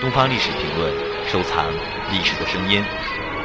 东方历史评论，收藏历史的声音。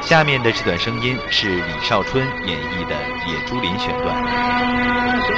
下面的这段声音是李少春演绎的《野猪林》选段。